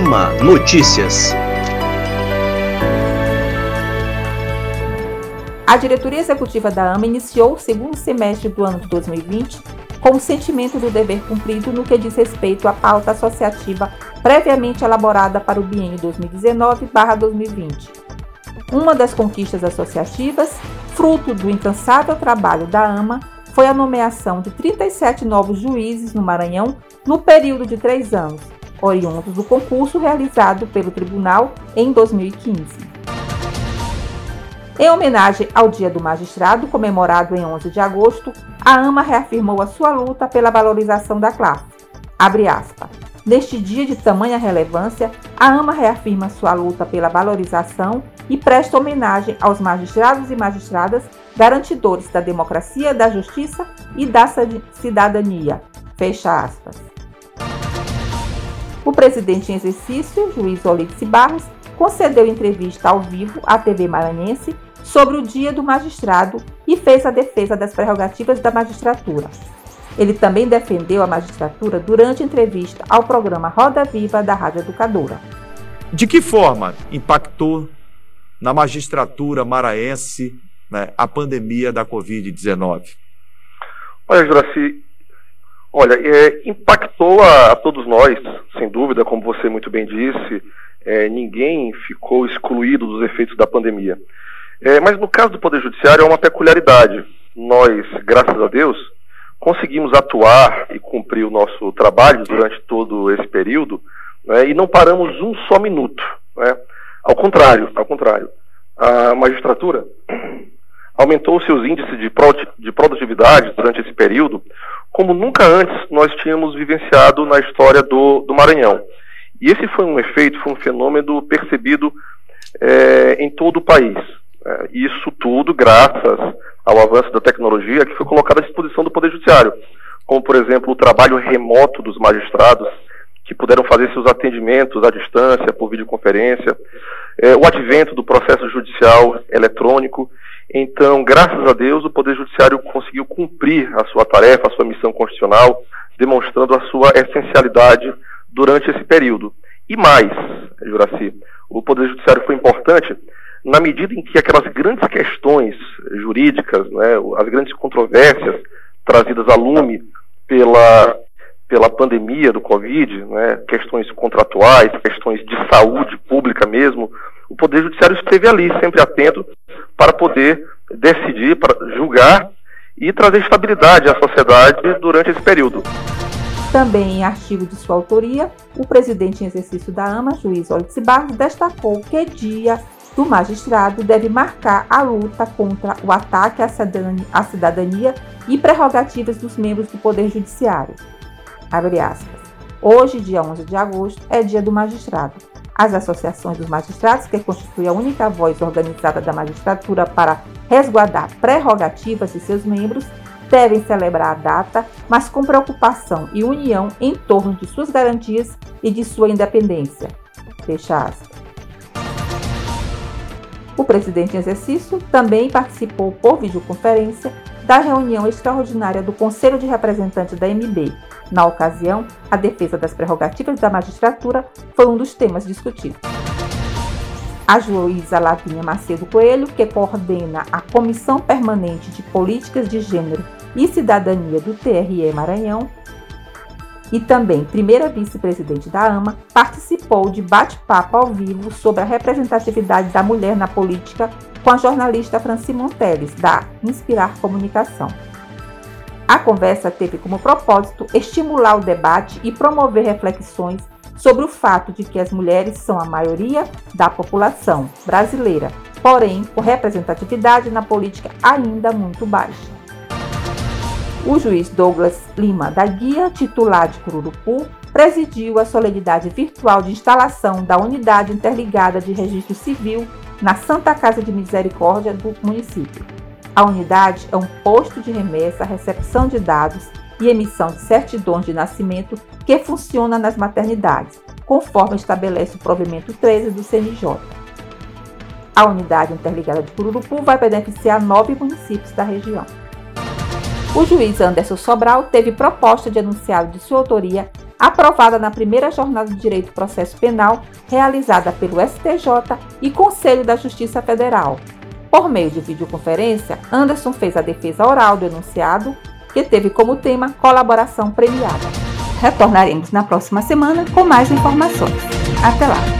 AMA Notícias. A diretoria executiva da AMA iniciou o segundo semestre do ano de 2020 com o sentimento do dever cumprido no que diz respeito à pauta associativa previamente elaborada para o biênio 2019-2020. Uma das conquistas associativas, fruto do incansável trabalho da AMA, foi a nomeação de 37 novos juízes no Maranhão no período de três anos, oriundos do concurso realizado pelo Tribunal em 2015. Em homenagem ao Dia do Magistrado, comemorado em 11 de agosto, a AMA reafirmou a sua luta pela valorização da classe. Neste dia de tamanha relevância, a AMA reafirma sua luta pela valorização e presta homenagem aos magistrados e magistradas garantidores da democracia, da justiça e da cidadania. Fecha aspas. O presidente em exercício, juiz Olice Barros, concedeu entrevista ao vivo à TV Maranhense sobre o Dia do Magistrado e fez a defesa das prerrogativas da magistratura. Ele também defendeu a magistratura durante entrevista ao programa Roda Viva da Rádio Educadora. De que forma impactou na magistratura maraense né, a pandemia da Covid-19? Olha, Juraci, olha, é, impactou a, a, todos nós, sem dúvida, como você muito bem disse, é, ninguém ficou excluído dos efeitos da pandemia. É, mas no caso do Poder Judiciário é uma peculiaridade. Nós, graças a Deus, conseguimos atuar e cumprir o nosso trabalho durante todo esse período né, e não paramos um só minuto. Né? Ao contrário, ao contrário, a magistratura aumentou seus índices de, de produtividade durante esse período, como nunca antes nós tínhamos vivenciado na história do, do Maranhão. E esse foi um efeito, foi um fenômeno percebido é, em todo o país. É, isso tudo graças ao avanço da tecnologia que foi colocado à disposição do Poder Judiciário, como, por exemplo, o trabalho remoto dos magistrados, que puderam fazer seus atendimentos à distância, por videoconferência, é, o advento do processo judicial eletrônico. Então, graças a Deus, o Poder Judiciário conseguiu cumprir a sua tarefa, a sua missão constitucional, demonstrando a sua essencialidade durante esse período. E mais, Juraci, o Poder Judiciário foi importante na medida em que aquelas grandes questões jurídicas, né, as grandes controvérsias trazidas a lume pela, pela pandemia do Covid, né, questões contratuais, questões de saúde pública mesmo, o Poder Judiciário esteve ali, sempre atento, para poder decidir, para julgar e trazer estabilidade à sociedade durante esse período. Também em artigo de sua autoria, o presidente em exercício da AMA, juiz Olice Barros, destacou que dia do magistrado deve marcar a luta contra o ataque à cidadania e prerrogativas dos membros do Poder Judiciário. Hoje, dia 11 de agosto, é dia do magistrado. As associações dos magistrados, que constituem a única voz organizada da magistratura para resguardar prerrogativas de seus membros, devem celebrar a data, mas com preocupação e união em torno de suas garantias e de sua independência. Fecha aspas. O presidente em exercício também participou por videoconferência da reunião extraordinária do Conselho de Representantes da MB. Na ocasião, a defesa das prerrogativas da magistratura foi um dos temas discutidos. A juíza Lavinha Macedo Coelho, que coordena a Comissão Permanente de Políticas de Gênero e Cidadania do TRE Maranhão, e também primeira vice-presidente da AMA, participou de bate-papo ao vivo sobre a representatividade da mulher na política com a jornalista Franci Monteles, da Inspirar Comunicação. A conversa teve como propósito estimular o debate e promover reflexões sobre o fato de que as mulheres são a maioria da população brasileira, porém com representatividade na política ainda muito baixa. O juiz Douglas Lima da Guia, titular de Cururupu, presidiu a solenidade virtual de instalação da Unidade Interligada de Registro Civil na Santa Casa de Misericórdia do município. A unidade é um posto de remessa, recepção de dados e emissão de certidões de nascimento que funciona nas maternidades, conforme estabelece o provimento 13 do CNJ. A unidade interligada de Cururupu vai beneficiar nove municípios da região. O juiz Anderson Sobral teve proposta de enunciado de sua autoria aprovada na primeira jornada de Direito Processo Penal, realizada pelo STJ e Conselho da Justiça Federal. Por meio de videoconferência, Anderson fez a defesa oral do enunciado, que teve como tema colaboração premiada. Retornaremos na próxima semana com mais informações. Até lá!